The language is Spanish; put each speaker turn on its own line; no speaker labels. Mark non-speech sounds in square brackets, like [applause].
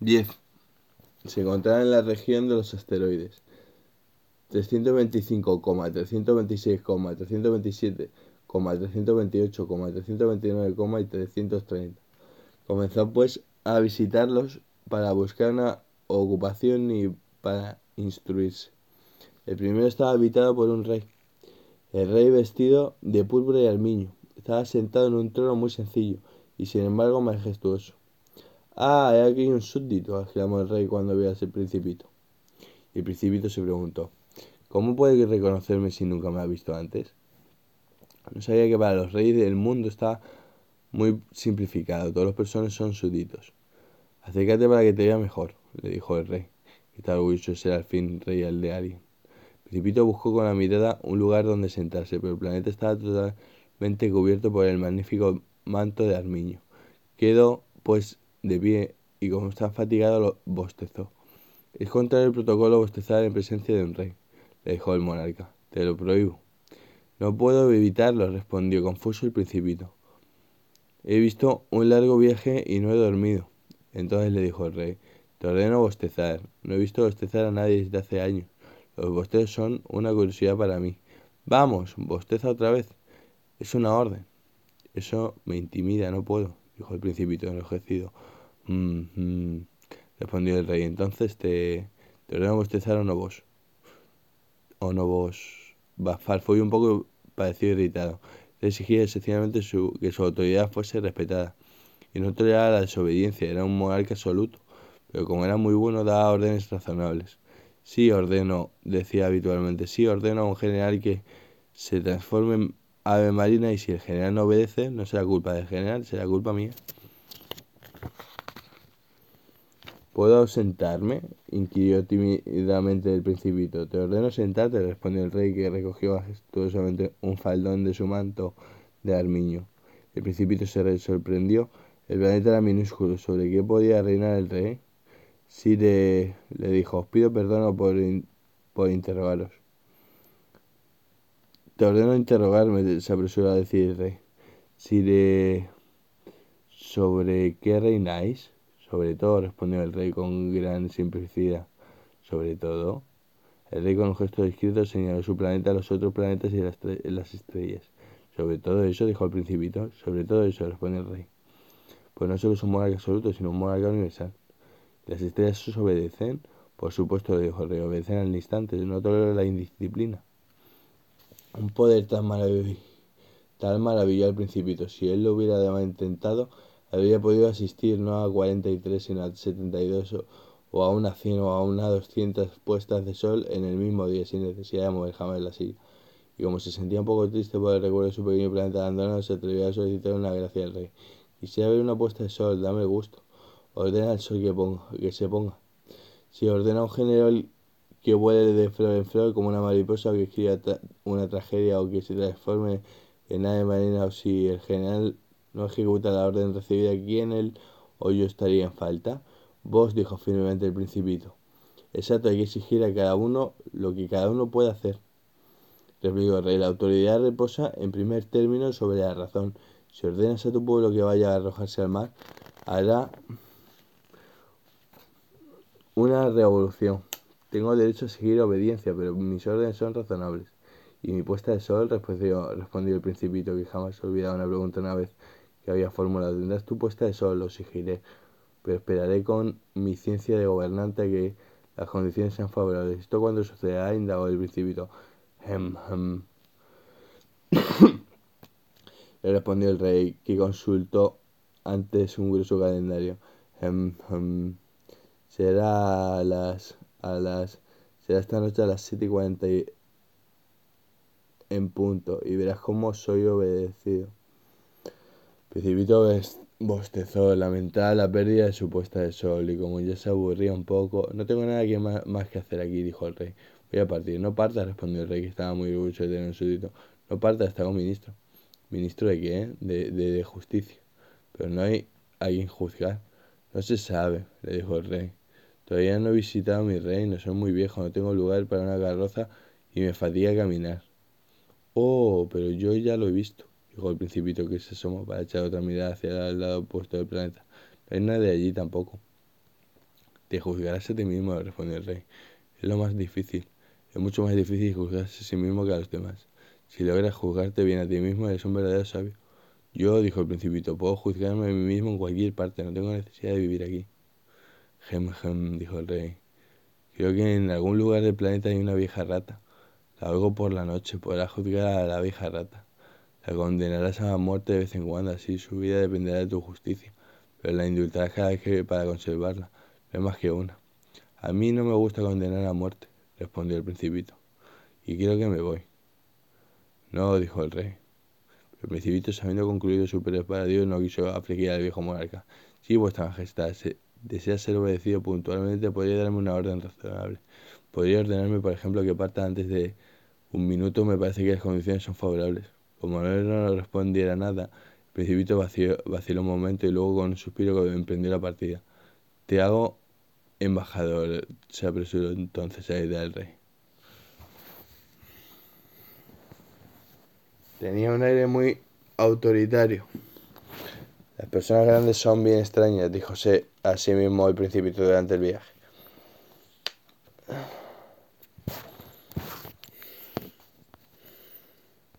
10. Se encontraba en la región de los asteroides. 325,326,327, 328, 329, y 330. Comenzó pues a visitarlos para buscar una ocupación y para instruirse. El primero estaba habitado por un rey. El rey vestido de púrpura y armiño. Estaba sentado en un trono muy sencillo y sin embargo majestuoso. Ah, hay aquí un súbdito, exclamó el rey cuando vio a ese principito. Y el principito se preguntó, ¿cómo puede reconocerme si nunca me ha visto antes? No sabía que para los reyes del mundo está muy simplificado, todas las personas son súbditos. Acércate para que te vea mejor, le dijo el rey, que estaba orgulloso de ser al fin rey al de alguien. Principito buscó con la mirada un lugar donde sentarse, pero el planeta estaba totalmente cubierto por el magnífico manto de armiño. Quedó, pues, de pie y como está fatigado lo bostezó. Es contrario el protocolo bostezar en presencia de un rey, le dijo el monarca. Te lo prohíbo. No puedo evitarlo, respondió confuso el principito. He visto un largo viaje y no he dormido. Entonces le dijo el rey, te ordeno bostezar. No he visto bostezar a nadie desde hace años. Los bostezos son una curiosidad para mí. Vamos, bosteza otra vez. Es una orden. Eso me intimida, no puedo dijo el principito enrojecido. Mm, respondió el rey. Entonces te, te ordeno bostezar o no vos. O no vos. Bafar fue un poco pareció irritado. Le exigía sencillamente su, que su autoridad fuese respetada. Y no toleraba la desobediencia, era un monarca absoluto. Pero como era muy bueno, daba órdenes razonables. Sí ordeno, decía habitualmente, sí ordeno a un general que se transforme ave marina y si el general no obedece, no será culpa del general, será culpa mía. ¿Puedo ausentarme? inquirió tímidamente el principito. Te ordeno sentarte, respondió el rey, que recogió majestuosamente un faldón de su manto de armiño. El principito se sorprendió. El planeta era minúsculo. ¿Sobre qué podía reinar el rey? Sí le, le dijo, os pido perdón por, por interrogaros. Te ordeno interrogarme, se apresuró a decir el rey. Si de... ¿Sobre qué reináis? Sobre todo, respondió el rey con gran simplicidad. Sobre todo. El rey con un gesto discreto señaló su planeta, los otros planetas y las, las estrellas. Sobre todo eso, dijo el principito. Sobre todo eso, respondió el rey. Pues no solo es un monarca absoluto, sino un monarca universal. Las estrellas os obedecen, por supuesto, dijo el rey, obedecen al instante, no tolero la indisciplina. Un poder tan maravilloso, tal maravilló al principito. Si él lo hubiera intentado, habría podido asistir no a 43, sino a 72 o a una 100 o a una 200 puestas de sol en el mismo día, sin necesidad de mover jamás la silla. Y como se sentía un poco triste por el recuerdo de su pequeño planeta abandonado, se atrevió a solicitar una gracia al rey. Quisiera ver una puesta de sol, dame gusto. Ordena al sol que, ponga, que se ponga. Si ordena un general que vuele de flor en flor como una mariposa que escriba una tragedia o que se transforme en ave marina o si el general no ejecuta la orden recibida, ¿quién él o yo estaría en falta? Vos, dijo firmemente el principito. Exacto, hay que exigir a cada uno lo que cada uno puede hacer. Replicó el rey, la autoridad reposa en primer término sobre la razón. Si ordenas a tu pueblo que vaya a arrojarse al mar, hará una revolución. Tengo derecho a seguir obediencia, pero mis órdenes son razonables. Y mi puesta de sol, respondió, respondió el principito, que jamás olvidaba una pregunta una vez que había formulado. Tendrás tu puesta de sol, lo exigiré, pero esperaré con mi ciencia de gobernante que las condiciones sean favorables. ¿Esto cuando sucederá? indagó el principito. Hem, hem. [coughs] Le respondió el rey, que consultó antes un grueso calendario. Hem, hem. Será las a las será esta noche a las 7 y 40 en punto y verás cómo soy obedecido. Precipito bostezó, lamentaba la pérdida de su puesta de sol y como ya se aburría un poco, no tengo nada que más, que hacer aquí, dijo el rey. Voy a partir. No parta, respondió el rey, que estaba muy orgulloso de tener un súbdito. No parta, está un ministro. ¿Ministro de qué? De, de, de justicia. Pero no hay a quien juzgar. No se sabe, le dijo el rey. Todavía no he visitado mi reino, soy muy viejo, no tengo lugar para una carroza y me fatiga caminar. Oh, pero yo ya lo he visto, dijo el principito que se asomó para echar otra mirada hacia el lado opuesto del planeta. No hay nadie allí tampoco. Te juzgarás a ti mismo, respondió el rey. Es lo más difícil. Es mucho más difícil juzgarse a sí mismo que a los demás. Si logras juzgarte bien a ti mismo, eres un verdadero sabio. Yo, dijo el principito, puedo juzgarme a mí mismo en cualquier parte, no tengo necesidad de vivir aquí. Gem, gem, dijo el rey. Creo que en algún lugar del planeta hay una vieja rata. La oigo por la noche, podrás juzgar a la vieja rata. La condenarás a la muerte de vez en cuando, así su vida dependerá de tu justicia, pero la indultarás cada vez que para conservarla, no es más que una. A mí no me gusta condenar a muerte, respondió el principito, y quiero que me voy. No, dijo el rey. El principito, sabiendo concluido su Dios, no quiso afligir al viejo monarca. Si vuestra majestad desea ser obedecido puntualmente, podría darme una orden razonable. Podría ordenarme, por ejemplo, que parta antes de un minuto. Me parece que las condiciones son favorables. Como no respondiera nada, el principito vaciló un momento y luego con un suspiro emprendió la partida. Te hago embajador, se apresuró entonces a ir del rey. Tenía un aire muy autoritario. Las personas grandes son bien extrañas, dijo a sí mismo el principito durante el viaje.